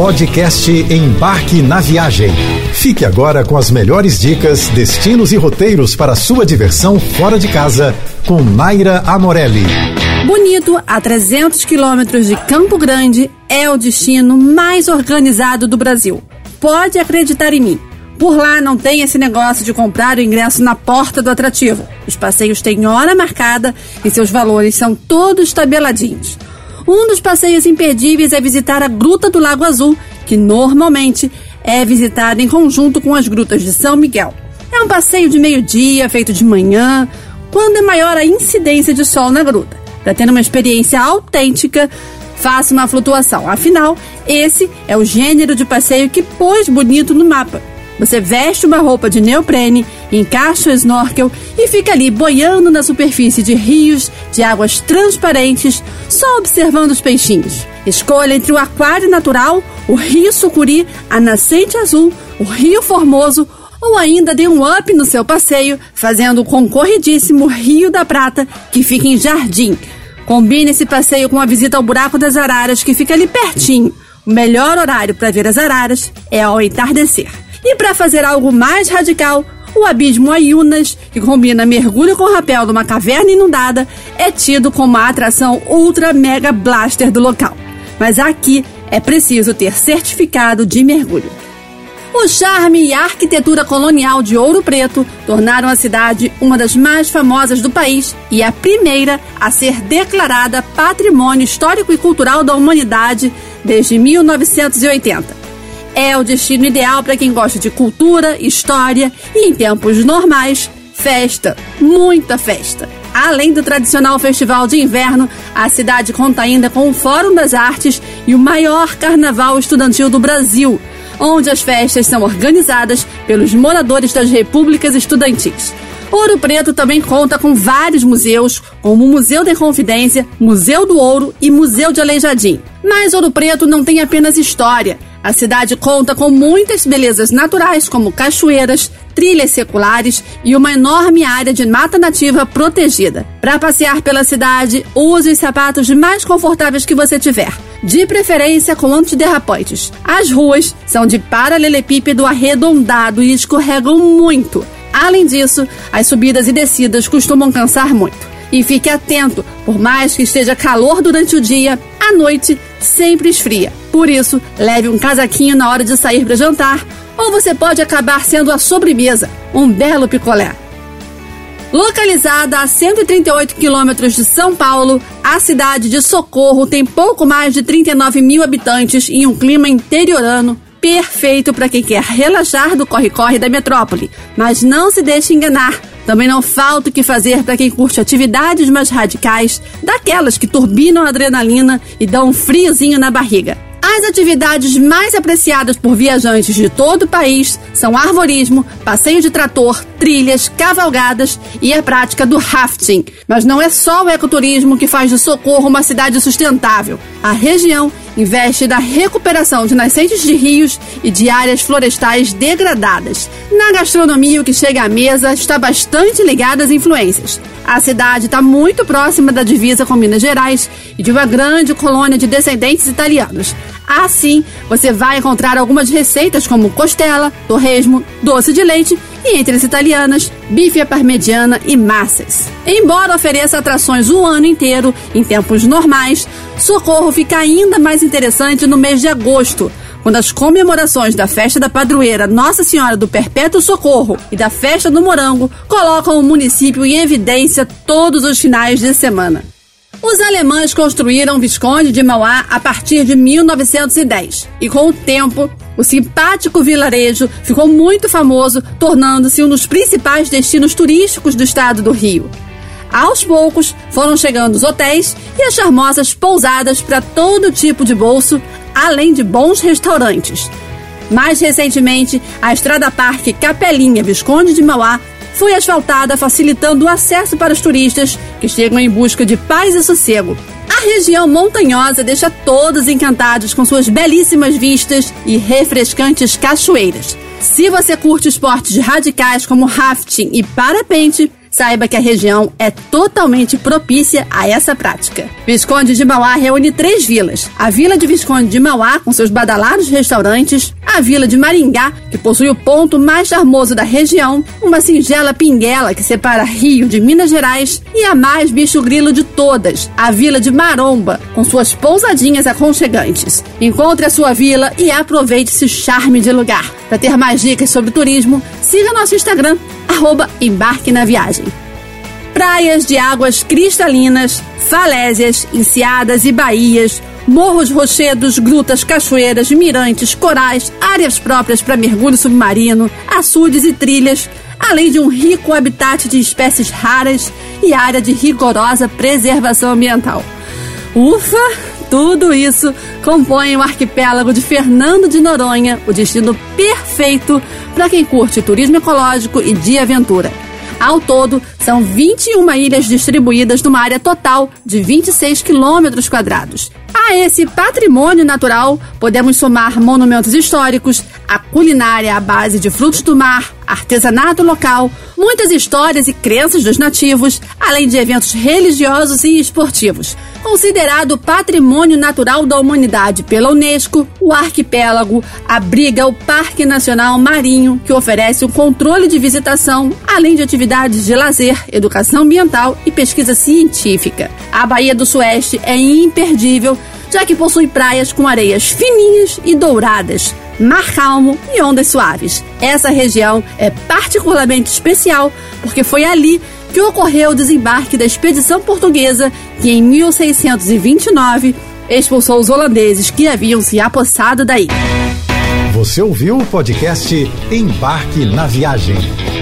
Podcast Embarque na Viagem. Fique agora com as melhores dicas, destinos e roteiros para sua diversão fora de casa com Naira Amorelli. Bonito, a 300 quilômetros de Campo Grande, é o destino mais organizado do Brasil. Pode acreditar em mim. Por lá não tem esse negócio de comprar o ingresso na porta do atrativo. Os passeios têm hora marcada e seus valores são todos tabeladinhos. Um dos passeios imperdíveis é visitar a Gruta do Lago Azul, que normalmente é visitada em conjunto com as grutas de São Miguel. É um passeio de meio-dia, feito de manhã, quando é maior a incidência de sol na gruta. Para ter uma experiência autêntica, faça uma flutuação. Afinal, esse é o gênero de passeio que pôs bonito no mapa. Você veste uma roupa de neoprene, encaixa o snorkel e fica ali boiando na superfície de rios de águas transparentes, só observando os peixinhos. Escolha entre o aquário natural, o rio Sucuri, a nascente azul, o rio Formoso ou ainda dê um up no seu passeio, fazendo o concorridíssimo Rio da Prata, que fica em Jardim. Combine esse passeio com a visita ao Buraco das Araras, que fica ali pertinho. O melhor horário para ver as araras é ao entardecer. E para fazer algo mais radical, o abismo Ayunas, que combina mergulho com rapel numa caverna inundada, é tido como a atração ultra mega blaster do local. Mas aqui é preciso ter certificado de mergulho. O charme e a arquitetura colonial de Ouro Preto tornaram a cidade uma das mais famosas do país e a primeira a ser declarada Patrimônio Histórico e Cultural da Humanidade desde 1980 é o destino ideal para quem gosta de cultura, história e, em tempos normais, festa, muita festa. Além do tradicional festival de inverno, a cidade conta ainda com o Fórum das Artes e o maior carnaval estudantil do Brasil, onde as festas são organizadas pelos moradores das repúblicas estudantis. Ouro Preto também conta com vários museus, como o Museu da Confidência, Museu do Ouro e Museu de Aleijadinho. Mas Ouro Preto não tem apenas história. A cidade conta com muitas belezas naturais, como cachoeiras, trilhas seculares e uma enorme área de mata nativa protegida. Para passear pela cidade, use os sapatos mais confortáveis que você tiver, de preferência com antiderrapantes. As ruas são de paralelepípedo arredondado e escorregam muito. Além disso, as subidas e descidas costumam cansar muito. E fique atento, por mais que esteja calor durante o dia, à noite sempre esfria. Por isso, leve um casaquinho na hora de sair para jantar, ou você pode acabar sendo a sobremesa, um belo picolé. Localizada a 138 quilômetros de São Paulo, a cidade de Socorro tem pouco mais de 39 mil habitantes em um clima interiorano perfeito para quem quer relaxar do corre-corre da metrópole. Mas não se deixe enganar. Também não falta o que fazer para quem curte atividades mais radicais, daquelas que turbinam a adrenalina e dão um friozinho na barriga. As atividades mais apreciadas por viajantes de todo o país são arvorismo, passeio de trator, trilhas, cavalgadas e a prática do rafting. Mas não é só o ecoturismo que faz de Socorro uma cidade sustentável. A região investe na recuperação de nascentes de rios e de áreas florestais degradadas. Na gastronomia, o que chega à mesa está bastante ligado às influências. A cidade está muito próxima da divisa com Minas Gerais e de uma grande colônia de descendentes italianos. Assim, você vai encontrar algumas receitas como costela, torresmo, doce de leite e entre as italianas, bife à parmegiana e massas. Embora ofereça atrações o ano inteiro, em tempos normais, Socorro fica ainda mais interessante no mês de agosto, quando as comemorações da festa da padroeira Nossa Senhora do Perpétuo Socorro e da festa do Morango colocam o município em evidência todos os finais de semana. Os alemães construíram o Visconde de Mauá a partir de 1910 e, com o tempo, o simpático vilarejo ficou muito famoso, tornando-se um dos principais destinos turísticos do estado do Rio. Aos poucos, foram chegando os hotéis e as charmosas pousadas para todo tipo de bolso, além de bons restaurantes. Mais recentemente, a Estrada Parque Capelinha Visconde de Mauá foi asfaltada, facilitando o acesso para os turistas que chegam em busca de paz e sossego. A região montanhosa deixa todos encantados com suas belíssimas vistas e refrescantes cachoeiras. Se você curte esportes radicais como rafting e parapente, saiba que a região é totalmente propícia a essa prática. Visconde de Mauá reúne três vilas: a Vila de Visconde de Mauá, com seus badalados restaurantes, a Vila de Maringá, que possui o ponto mais charmoso da região, uma singela pinguela que separa Rio de Minas Gerais, e a mais bicho grilo de todas, a Vila de Maromba, com suas pousadinhas aconchegantes. Encontre a sua vila e aproveite esse charme de lugar. Para ter mais dicas sobre turismo, siga nosso Instagram, arroba Embarque na Viagem. Praias de águas cristalinas, falésias, enseadas e baías, morros rochedos, grutas, cachoeiras, mirantes, corais, áreas próprias para mergulho submarino, açudes e trilhas, além de um rico habitat de espécies raras e área de rigorosa preservação ambiental. Ufa! Tudo isso compõe o arquipélago de Fernando de Noronha, o destino perfeito para quem curte turismo ecológico e de aventura. Ao todo, são 21 ilhas distribuídas numa área total de 26 quilômetros quadrados. A esse patrimônio natural, podemos somar monumentos históricos, a culinária à base de frutos do mar, artesanato local, muitas histórias e crenças dos nativos, além de eventos religiosos e esportivos. Considerado patrimônio natural da humanidade pela Unesco, o arquipélago abriga o Parque Nacional Marinho, que oferece o controle de visitação, além de atividades de lazer, educação ambiental e pesquisa científica. A Baía do Sueste é imperdível já que possui praias com areias fininhas e douradas, mar calmo e ondas suaves. Essa região é particularmente especial porque foi ali que ocorreu o desembarque da expedição portuguesa que em 1629 expulsou os holandeses que haviam se apossado da ilha. Você ouviu o podcast Embarque na Viagem.